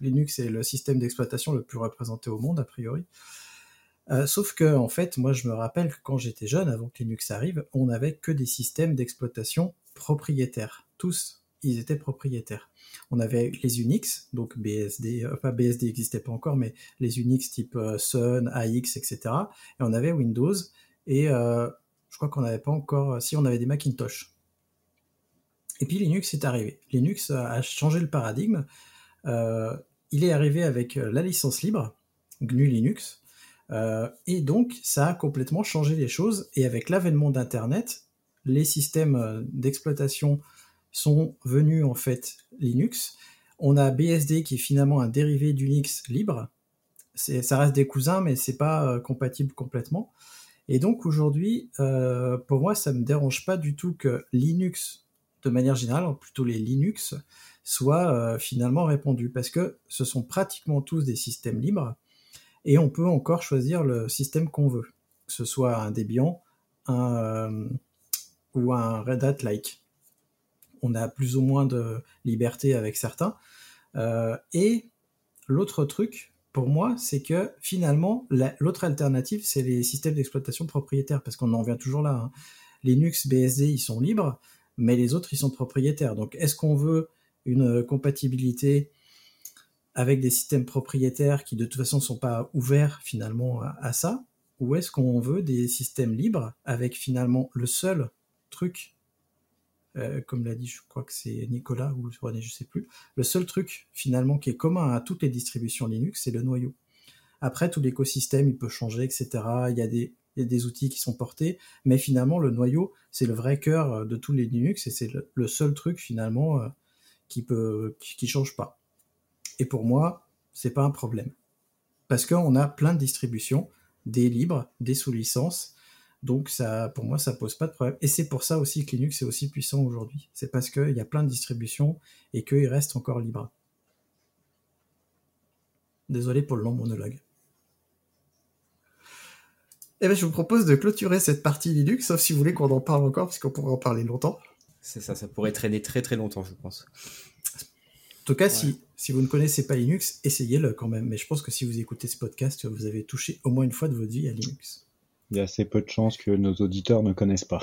Linux est le système d'exploitation le plus représenté au monde, a priori. sauf que, en fait, moi, je me rappelle que quand j'étais jeune, avant que Linux arrive, on n'avait que des systèmes d'exploitation propriétaires. Tous, ils étaient propriétaires on avait les Unix, donc BSD, euh, pas BSD n'existait pas encore, mais les Unix type euh, Sun, AX, etc. Et on avait Windows, et euh, je crois qu'on n'avait pas encore, si on avait des Macintosh. Et puis Linux est arrivé. Linux a changé le paradigme. il est arrivé avec la licence libre, GNU Linux, et donc ça a complètement changé les choses. Et avec l'avènement d'Internet, les systèmes d'exploitation sont venus en fait Linux. On a BSD qui est finalement un dérivé d'Unix libre. Ça reste des cousins, mais c'est pas euh, compatible complètement. Et donc aujourd'hui, euh, pour moi, ça me dérange pas du tout que Linux, de manière générale, plutôt les Linux, soient euh, finalement répandus parce que ce sont pratiquement tous des systèmes libres et on peut encore choisir le système qu'on veut, que ce soit un Debian, ou un Red Hat-like on a plus ou moins de liberté avec certains. Euh, et l'autre truc, pour moi, c'est que finalement, l'autre alternative, c'est les systèmes d'exploitation propriétaires, parce qu'on en vient toujours là. Hein. Linux, BSD, ils sont libres, mais les autres, ils sont propriétaires. Donc, est-ce qu'on veut une compatibilité avec des systèmes propriétaires qui, de toute façon, ne sont pas ouverts finalement à ça? Ou est-ce qu'on veut des systèmes libres avec finalement le seul truc euh, comme l'a dit, je crois que c'est Nicolas ou René, je sais plus. Le seul truc finalement qui est commun à toutes les distributions Linux, c'est le noyau. Après, tout l'écosystème, il peut changer, etc. Il y, a des, outils qui sont portés, mais finalement, le noyau, c'est le vrai cœur euh, de tous les Linux et c'est le, seul truc finalement euh, qui peut, qui, change pas. Et pour moi, c'est pas un problème parce qu'on a plein de distributions, des libres, des sous licences donc ça, pour moi, ça pose pas de problème. Et c'est pour ça aussi que Linux est aussi puissant aujourd'hui. C'est parce qu'il y a plein de distributions et qu'il reste encore libre. Désolé pour le long monologue. Eh bien, je vous propose de clôturer cette partie Linux, sauf si vous voulez qu'on en parle encore, parce qu'on pourrait en parler longtemps. C'est ça, ça pourrait traîner très très longtemps, je pense. En tout cas, si, si vous ne connaissez pas Linux, essayez-le quand même. Mais je pense que si vous écoutez ce podcast, vous avez touché au moins une fois de votre vie à Linux. Il y a assez peu de chances que nos auditeurs ne connaissent pas.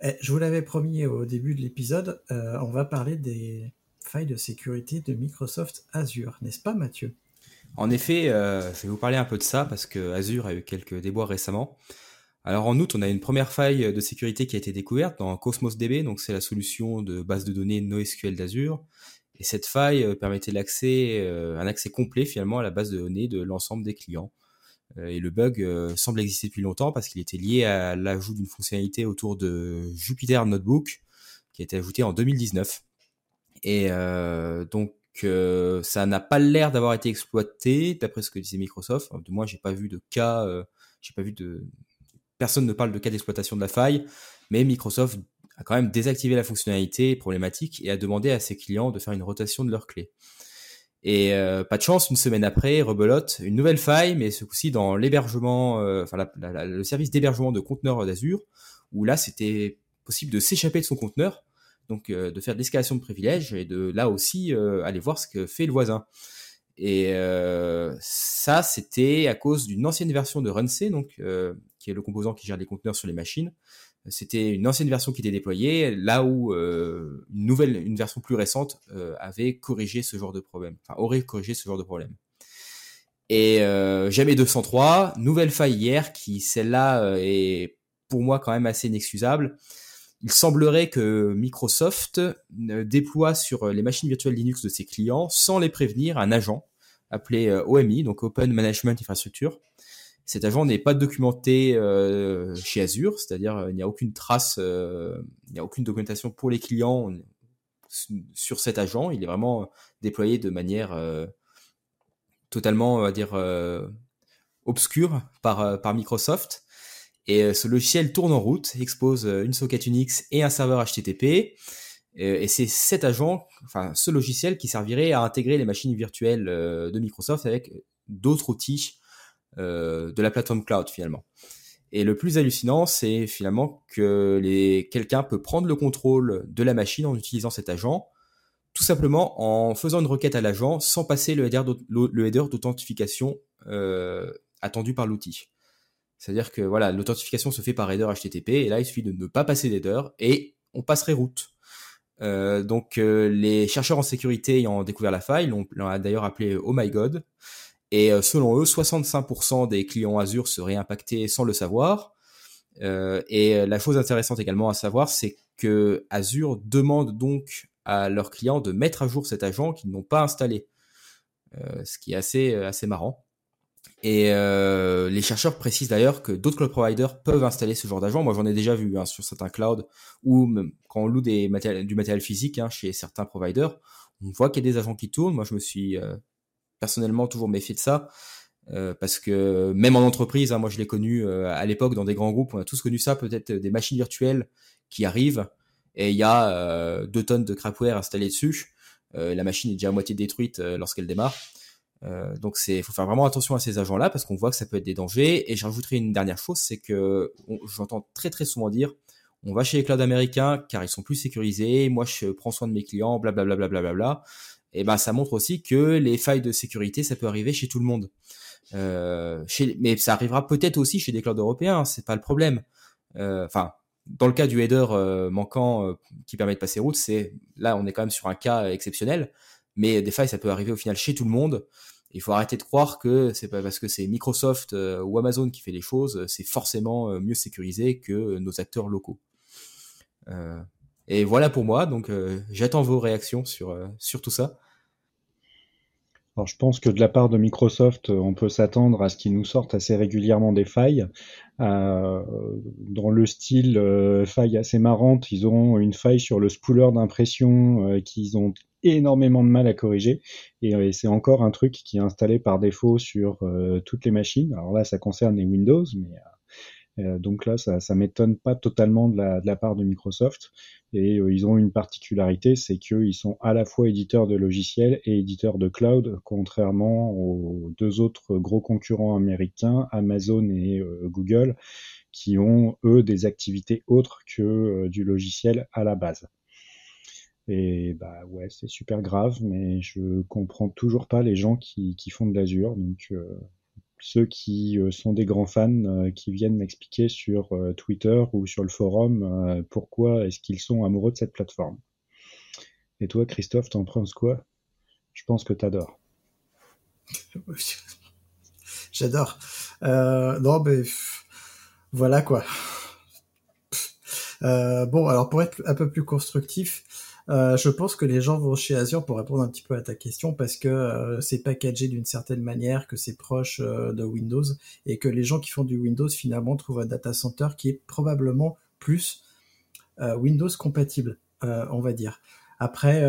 Je vous l'avais promis au début de l'épisode, euh, on va parler des failles de sécurité de Microsoft Azure, n'est-ce pas Mathieu? En effet, euh, je vais vous parler un peu de ça parce que Azure a eu quelques déboires récemment. Alors en août, on a une première faille de sécurité qui a été découverte dans Cosmos DB, donc c'est la solution de base de données NoSQL d'Azure. Et cette faille euh, permettait l'accès, un accès complet finalement à la base de données de l'ensemble des clients. Euh, et le bug euh, semble exister depuis longtemps parce qu'il était lié à l'ajout d'une fonctionnalité autour de Jupyter Notebook qui a été ajoutée en 2019. Et euh, donc ça n'a pas l'air d'avoir été exploité d'après ce que disait Microsoft. De moi, j'ai pas vu de cas, j'ai pas vu de personne ne parle de cas d'exploitation de la faille, mais Microsoft a quand même désactivé la fonctionnalité problématique et a demandé à ses clients de faire une rotation de leurs clés. Et euh, pas de chance, une semaine après, rebelote, une nouvelle faille, mais ce coup-ci dans l'hébergement, euh, enfin le service d'hébergement de conteneurs d'Azure, où là c'était possible de s'échapper de son conteneur, donc euh, de faire de l'escalation de privilèges et de là aussi aller voir ce que fait le voisin. Et ça, c'était à cause d'une ancienne version de RunC, donc qui est le composant qui gère les conteneurs sur les machines, c'était une ancienne version qui était déployée, là où euh, une nouvelle, une version plus récente euh, avait corrigé ce genre de problème, enfin aurait corrigé ce genre de problème. Et euh, jamais 203, nouvelle faille hier qui celle-là est pour moi quand même assez inexcusable. Il semblerait que Microsoft déploie sur les machines virtuelles Linux de ses clients sans les prévenir un agent appelé OMI, donc Open Management Infrastructure, cet agent n'est pas documenté euh, chez Azure, c'est-à-dire euh, il n'y a aucune trace, euh, il n'y a aucune documentation pour les clients sur cet agent. Il est vraiment déployé de manière totalement, on va dire, obscure par, par Microsoft. Et ce logiciel tourne en route, expose une socket Unix et un serveur HTTP. Et c'est cet agent, enfin ce logiciel qui servirait à intégrer les machines virtuelles de Microsoft avec d'autres outils de la plateforme cloud finalement. Et le plus hallucinant, c'est finalement que quelqu'un peut prendre le contrôle de la machine en utilisant cet agent, tout simplement en faisant une requête à l'agent sans passer le header d'authentification euh, attendu par l'outil. C'est-à-dire que voilà, l'authentification se fait par header HTTP, et là il suffit de ne pas passer d'header et on passerait route. Euh, donc les chercheurs en sécurité ayant découvert la faille l'ont d'ailleurs appelé Oh my God. Et euh, selon eux, 65% des clients Azure seraient impactés sans le savoir. Euh, et euh, la chose intéressante également à savoir, c'est que Azure demande donc à leurs clients de mettre à jour cet agent qu'ils n'ont pas installé, ce qui est assez assez marrant. Et les chercheurs précisent d'ailleurs que d'autres cloud providers peuvent installer ce genre d'agent. Moi, j'en ai déjà vu hein, sur certains clouds ou quand on loue du matériel physique hein, chez certains providers, on voit qu'il y a des agents qui tournent. Moi, je me suis personnellement toujours méfié de ça. Euh, parce que même en entreprise, hein, moi je l'ai connu euh, à l'époque dans des grands groupes, on a tous connu ça, peut-être des machines virtuelles qui arrivent et il y a euh, deux tonnes de crapware installées dessus. la machine est déjà à moitié détruite lorsqu'elle démarre. donc c'est, faut faire vraiment attention à ces agents-là parce qu'on voit que ça peut être des dangers. Et j'ajouterai une dernière chose, c'est que j'entends très très souvent dire, on va chez les clouds américains car ils sont plus sécurisés. Moi je prends soin de mes clients, blablabla. Bla, bla, bla, bla, et ben ça montre aussi que les failles de sécurité, ça peut arriver chez tout le monde. Euh, mais ça arrivera peut-être aussi chez des clouds européens, c'est pas le problème. Euh, enfin, dans le cas du header euh, manquant qui permet de passer route, c'est là on est quand même sur un cas exceptionnel, mais des failles ça peut arriver au final chez tout le monde. Il faut arrêter de croire que c'est pas parce que c'est Microsoft ou Amazon qui fait les choses, c'est forcément mieux sécurisé que nos acteurs locaux. Et voilà pour moi. Donc, euh, j'attends vos réactions sur, euh, sur tout ça. Alors, je pense que de la part de Microsoft, on peut s'attendre à ce qu'ils nous sortent assez régulièrement des failles. Euh, dans le style euh, faille assez marrante, ils ont une faille sur le spooler d'impression qu'ils ont énormément de mal à corriger. Et, c'est encore un truc qui est installé par défaut sur toutes les machines. Alors là, ça concerne les Windows, mais euh, donc là, ça, ça m'étonne pas totalement de la, de la, part de Microsoft. Et euh, ils ont une particularité, c'est qu'ils sont à la fois éditeurs de logiciels et éditeurs de cloud, contrairement aux deux autres gros concurrents américains, Amazon et euh, Google, qui ont eux des activités autres que du logiciel à la base. Et bah ouais, c'est super grave, mais je comprends toujours pas les gens qui, qui font de l'Azure. Donc ceux qui sont des grands fans qui viennent m'expliquer sur Twitter ou sur le forum pourquoi est-ce qu'ils sont amoureux de cette plateforme. Et toi, Christophe, t'en penses quoi? Je pense que t'adores. <laughs> J'adore. Euh, non, mais voilà quoi. Euh, bon, alors pour être un peu plus constructif, euh, je pense que les gens vont chez Azure pour répondre un petit peu à ta question parce que euh, c'est packagé d'une certaine manière, que c'est proche euh, de Windows et que les gens qui font du Windows finalement trouvent un data center qui est probablement plus Windows compatible, on va dire. Après,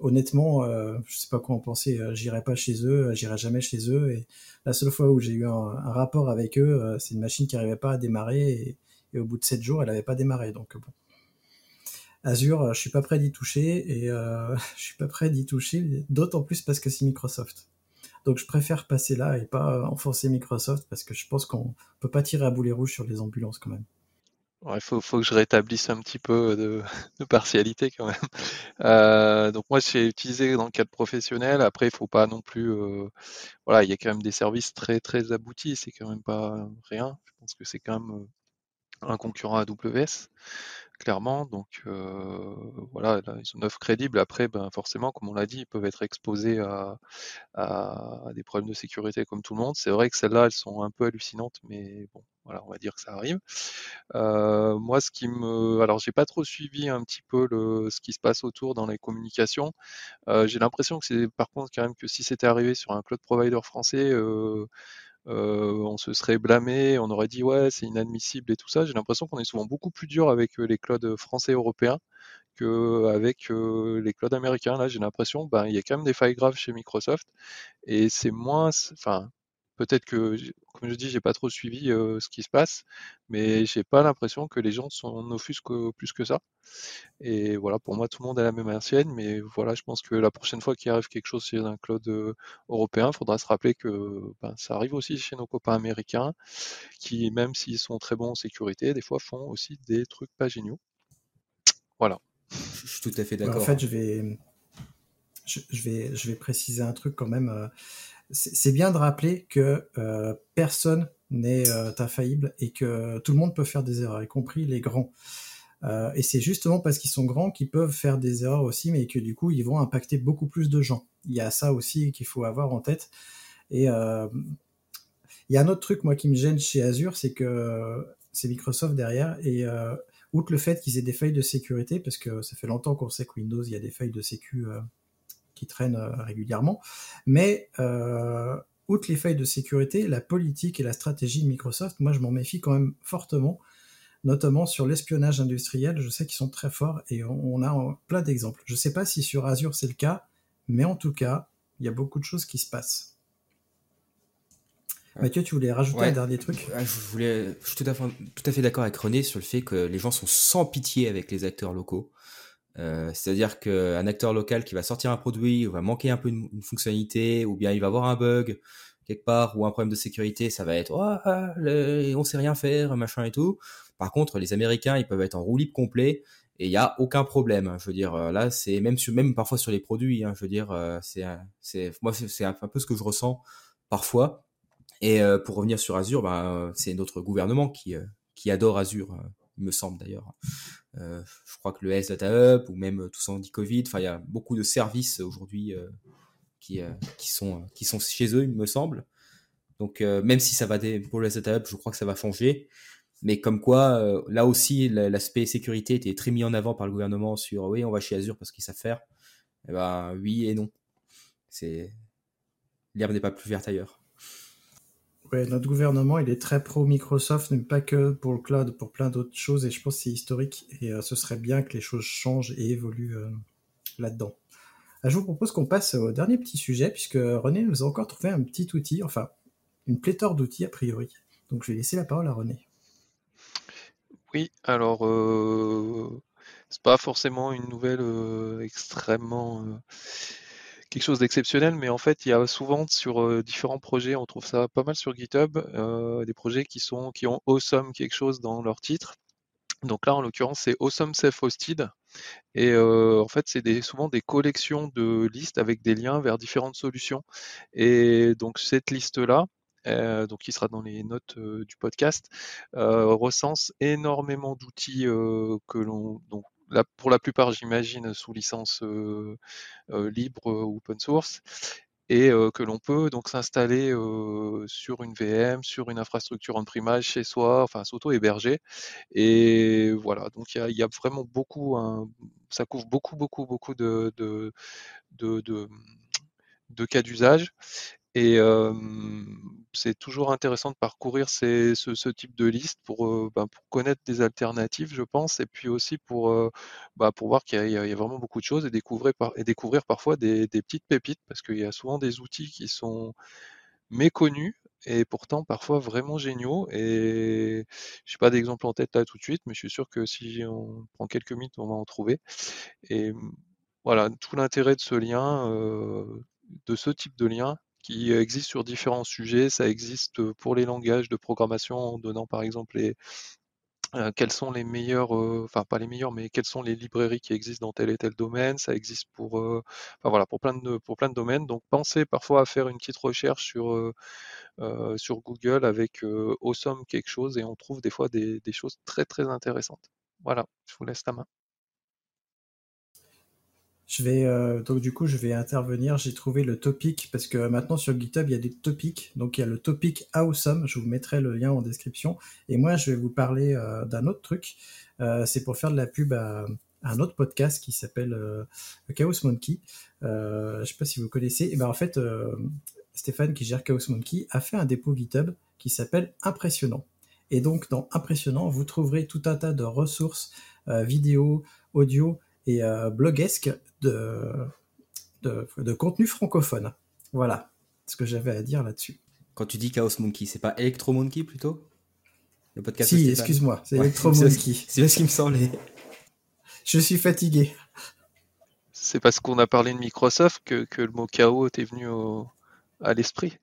honnêtement, euh, je sais pas quoi en penser. J'irai pas chez eux, j'irai jamais chez eux. Et la seule fois où j'ai eu un, rapport avec eux, c'est une machine qui arrivait pas à démarrer et, au bout de 7 jours, elle avait pas démarré. Donc bon. Azure, je suis pas prêt d'y toucher et <laughs> je suis pas prêt d'y toucher, d'autant plus parce que c'est Microsoft. Donc je préfère passer là et pas enfoncer Microsoft parce que je pense qu'on peut pas tirer à boulet rouge sur les ambulances quand même. Il faut, que je rétablisse un petit peu <laughs> de, partialité quand même. Euh, donc moi, j'ai utilisé dans le cadre professionnel. Après, il faut pas non plus. Euh, voilà, il y a quand même des services très très aboutis. C'est quand même pas rien. Je pense que c'est quand même euh, un concurrent AWS, clairement. Donc euh, voilà, ils sont neuf crédibles. Après, ben, forcément, comme on l'a dit, ils peuvent être exposés à, à, des problèmes de sécurité comme tout le monde. C'est vrai que celles-là, elles sont un peu hallucinantes, mais bon, voilà, on va dire que ça arrive. Euh, moi, ce qui me, alors j'ai pas trop suivi un petit peu le, ce qui se passe autour dans les communications. Euh, j'ai l'impression que c'est, par contre, quand même que si c'était arrivé sur un cloud provider français, on se serait blâmé, on aurait dit ouais c'est inadmissible et tout ça. J'ai l'impression qu'on est souvent beaucoup plus dur avec les clouds français et européens qu'avec les clouds américains. Là, j'ai l'impression, ben, il y a quand même des failles graves chez Microsoft et c'est moins, enfin, peut-être que, comme je dis, j'ai pas trop suivi euh, ce qui se passe, mais j'ai pas l'impression que les gens sont offusquent plus que ça. Et voilà, pour moi, tout le monde a la même ancienne, mais voilà, je pense que la prochaine fois qu'il arrive quelque chose chez un cloud européen, il faudra se rappeler que ben, ça arrive aussi chez nos copains américains, qui, même s'ils sont très bons en sécurité, des fois font aussi des trucs pas géniaux. Voilà. Je suis tout à fait d'accord. En fait, je vais, je, vais, je vais préciser un truc quand même. C'est bien de rappeler que euh, personne n'est euh, infaillible et que tout le monde peut faire des erreurs, y compris les grands. Euh, et c'est justement parce qu'ils sont grands qu'ils peuvent faire des erreurs aussi, mais que du coup, ils vont impacter beaucoup plus de gens. Il y a ça aussi qu'il faut avoir en tête. Et il y a un autre truc, moi, qui me gêne chez Azure, c'est que c'est Microsoft derrière. Et outre le fait qu'ils aient des failles de sécurité, parce que ça fait longtemps qu'on sait que Windows, il y a des failles de sécu qui traînent euh, régulièrement. Mais euh, outre les failles de sécurité, la politique et la stratégie de Microsoft, moi je m'en méfie quand même fortement, notamment sur l'espionnage industriel. Je sais qu'ils sont très forts et on, a plein d'exemples. Je ne sais pas si sur Azure c'est le cas, mais en tout cas, il y a beaucoup de choses qui se passent. Mathieu, tu voulais rajouter un dernier truc? Je, voulais, je suis tout à fait, tout à fait d'accord avec René sur le fait que les gens sont sans pitié avec les acteurs locaux. Euh, c'est-à-dire qu'un acteur local qui va sortir un produit ou va manquer un peu une, fonctionnalité ou bien il va avoir un bug quelque part ou un problème de sécurité, ça va être oh, ah, on sait rien faire, machin et tout. Par contre, les Américains, ils peuvent être en roue libre complet et il n'y a aucun problème. Je veux dire, euh, là, c'est même même parfois sur les produits. Hein, je veux dire, euh, c'est moi c'est un peu ce que je ressens parfois. Et pour revenir sur Azure, bah, c'est notre gouvernement qui qui adore Azure il me semble d'ailleurs. Euh, je crois que le S Data Hub ou même tout ça on dit Covid, enfin il y a beaucoup de services aujourd'hui euh, qui, euh, qui, sont, qui sont chez eux, il me semble. Donc même si ça va pour le S Data Hub, je crois que ça va changer. Mais comme quoi, là aussi, l'aspect sécurité était très mis en avant par le gouvernement sur oui, on va chez Azure parce qu'ils savent faire. Eh ben oui et non. C'est l'herbe n'est pas plus verte ailleurs. Notre gouvernement, il est très pro Microsoft, mais pas que pour le cloud, pour plein d'autres choses, et je pense que c'est historique, et euh, ce serait bien que les choses changent et évoluent euh, là-dedans. Ah, je vous propose qu'on passe au dernier petit sujet, puisque René nous a encore trouvé un petit outil, enfin, une pléthore d'outils a priori. Donc je vais laisser la parole à René. Oui, alors, euh, c'est pas forcément une nouvelle euh, extrêmement quelque chose d'exceptionnel, mais en fait, il y a souvent sur euh, différents projets, on trouve ça pas mal sur GitHub, euh, des projets qui sont qui ont awesome quelque chose dans leur titre. Donc là, en l'occurrence, c'est Awesome Self Hosted. Et euh, en fait, c'est des, souvent des collections de listes avec des liens vers différentes solutions. Et donc cette liste-là, euh, donc qui sera dans les notes euh, du podcast, recense énormément d'outils que l'on donc pour la plupart, j'imagine, sous licence libre ou open source, et que l'on peut donc s'installer sur une VM, sur une infrastructure en primage chez soi, enfin s'auto-héberger. Et voilà, donc il y a, vraiment beaucoup, ça couvre beaucoup, beaucoup, beaucoup de, de, de cas d'usage. Et c'est toujours intéressant de parcourir ce, type de liste pour, ben, pour, connaître des alternatives, je pense, et puis aussi pour, bah, pour voir qu'il y, a vraiment beaucoup de choses et découvrir, et découvrir parfois des, petites pépites, parce qu'il y a souvent des outils qui sont méconnus et pourtant parfois vraiment géniaux. Et je n'ai pas d'exemple en tête là tout de suite, mais je suis sûr que si on prend quelques minutes, on va en trouver. Et voilà, tout l'intérêt de ce lien, de ce type de lien, qui existe sur différents sujets. Ça existe pour les langages de programmation en donnant par exemple les, quels sont les meilleurs, enfin pas les meilleurs, mais quelles sont les librairies qui existent dans tel et tel domaine. Ça existe pour, pour plein de pour plein de domaines. Donc pensez parfois à faire une petite recherche sur sur Google avec Awesome quelque chose et on trouve des fois des, des choses très très intéressantes. Voilà, je vous laisse la main. Je vais euh, donc du coup je vais intervenir. J'ai trouvé le topic parce que maintenant sur GitHub il y a des topics. Donc il y a le topic Awesome. Je vous mettrai le lien en description. Et moi je vais vous parler euh, d'un autre truc. Euh, c'est pour faire de la pub à, un autre podcast qui s'appelle Chaos Monkey. je sais pas si vous connaissez. Et ben en fait Stéphane qui gère Chaos Monkey a fait un dépôt GitHub qui s'appelle Impressionnant. Et donc dans Impressionnant vous trouverez tout un tas de ressources vidéo, audio et bloguesque de, de, contenu francophone. Voilà ce que j'avais à dire là-dessus. Quand tu dis Chaos Monkey, c'est pas Electro Monkey plutôt? Le podcast Si, excuse-moi, c'est Electro Monkey. C'est ce qui me semblait. Je suis fatigué. C'est parce qu'on a parlé de Microsoft que, que le mot chaos est venu à l'esprit.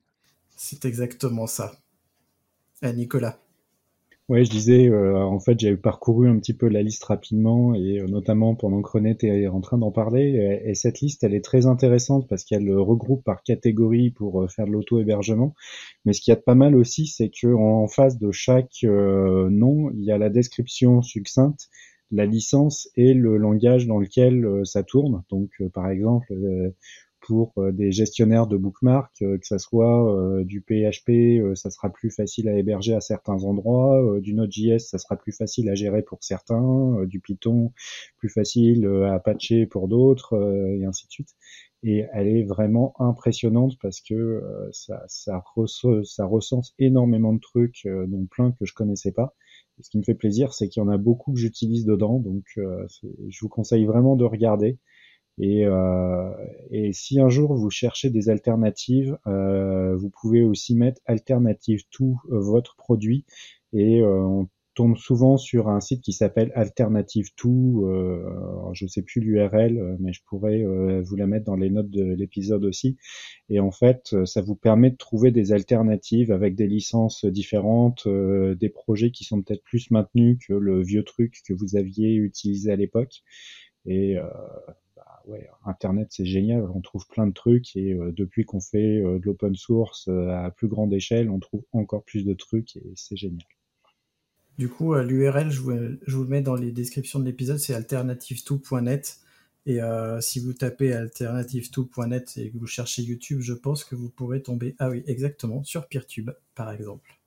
C'est exactement ça. À Nicolas. Ouais, je disais, euh, en fait, j'avais parcouru un petit peu la liste rapidement, et euh, notamment pendant que René était en train d'en parler. Et, cette liste, elle est très intéressante parce qu'elle regroupe par catégorie pour euh, faire de l'auto-hébergement. Mais ce qu'il y a de pas mal aussi, c'est que en face de chaque nom, il y a la description succincte, la licence et le langage dans lequel ça tourne. Donc, par exemple, pour euh, des gestionnaires de bookmarks, euh, que ça soit euh, du PHP, ça sera plus facile à héberger à certains endroits, du Node.js, ça sera plus facile à gérer pour certains, du Python, plus facile à patcher pour d'autres, et ainsi de suite. Et elle est vraiment impressionnante parce que ça, ça, ça recense énormément de trucs, dont plein que je connaissais pas. Ce qui me fait plaisir, c'est qu'il y en a beaucoup que j'utilise dedans, donc je vous conseille vraiment de regarder. Et, euh, et, si un jour vous cherchez des alternatives, euh, vous pouvez aussi mettre alternative to euh, votre produit. Et euh, on tombe souvent sur un site qui s'appelle alternative to. Euh, je sais plus l'URL, mais je pourrais vous la mettre dans les notes de l'épisode aussi. Et en fait, ça vous permet de trouver des alternatives avec des licences différentes, des projets qui sont peut-être plus maintenus que le vieux truc que vous aviez utilisé à l'époque. Et Internet c'est génial, on trouve plein de trucs et euh, depuis qu'on fait euh, de l'open source euh, à plus grande échelle, on trouve encore plus de trucs et c'est génial. Du coup, l'URL, je vous, je vous le mets dans les descriptions de l'épisode, c'est alternative2.net. Et si vous tapez alternative2.net et que vous cherchez YouTube, je pense que vous pourrez tomber, ah oui, exactement, sur Peertube, par exemple.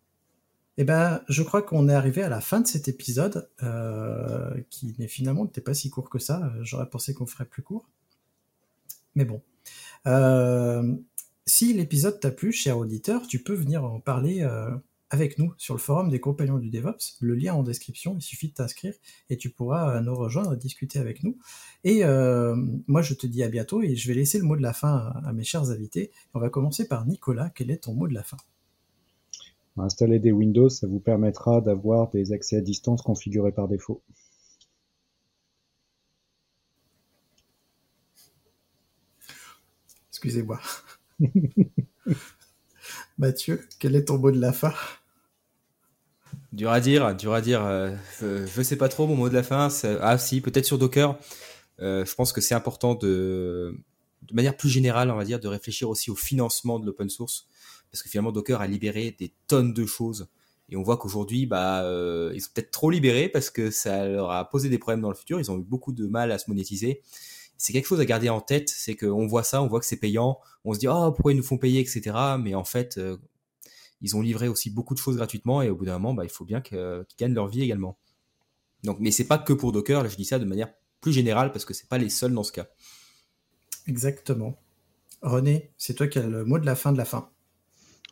Eh ben, je crois qu'on est arrivé à la fin de cet épisode, euh, qui n'est finalement n'était pas si court que ça. J'aurais pensé qu'on ferait plus court. Mais bon. Euh, si l'épisode t'a plu, cher auditeur, tu peux venir en parler euh, avec nous sur le forum des compagnons du DevOps. Le lien en description, il suffit de t'inscrire et tu pourras nous rejoindre et discuter avec nous. Et moi, je te dis à bientôt et je vais laisser le mot de la fin à mes chers invités. On va commencer par Nicolas. Quel est ton mot de la fin? Installer des Windows, ça vous permettra d'avoir des accès à distance configurés par défaut. Excusez-moi. <laughs> Mathieu, quel est ton mot de la fin? Dur à dire, dur à dire. Euh, je, sais pas trop mon mot de la fin. Ah si, peut-être sur Docker. Euh, je pense que c'est important de, de manière plus générale, on va dire, de réfléchir aussi au financement de l'open source, parce que finalement Docker a libéré des tonnes de choses. Et on voit qu'aujourd'hui, bah, euh, ils sont peut-être trop libérés parce que ça leur a posé des problèmes dans le futur. Ils ont eu beaucoup de mal à se monétiser. C'est quelque chose à garder en tête, c'est qu'on voit ça, on voit que c'est payant, on se dit oh pourquoi ils nous font payer, etc. Mais en fait, ils ont livré aussi beaucoup de choses gratuitement et au bout d'un moment, bah, il faut bien qu'ils gagnent leur vie également. Donc, mais c'est pas que pour Docker, là, je dis ça de manière plus générale parce que c'est pas les seuls dans ce cas. Exactement. René, c'est toi qui as le mot de la fin de la fin.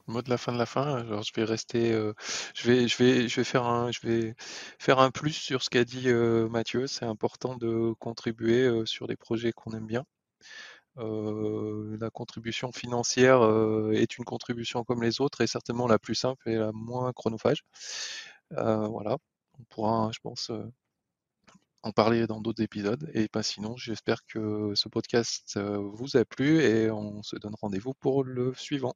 Mot de la fin de la fin. Alors je vais rester, euh, je vais, je vais, je vais faire un, je vais faire un plus sur ce qu'a dit euh, Mathieu. C'est important de contribuer euh, sur des projets qu'on aime bien. La contribution financière est une contribution comme les autres et certainement la plus simple et la moins chronophage. Voilà, on pourra, je pense, en parler dans d'autres épisodes. Et pas sinon, j'espère que ce podcast vous a plu et on se donne rendez-vous pour le suivant.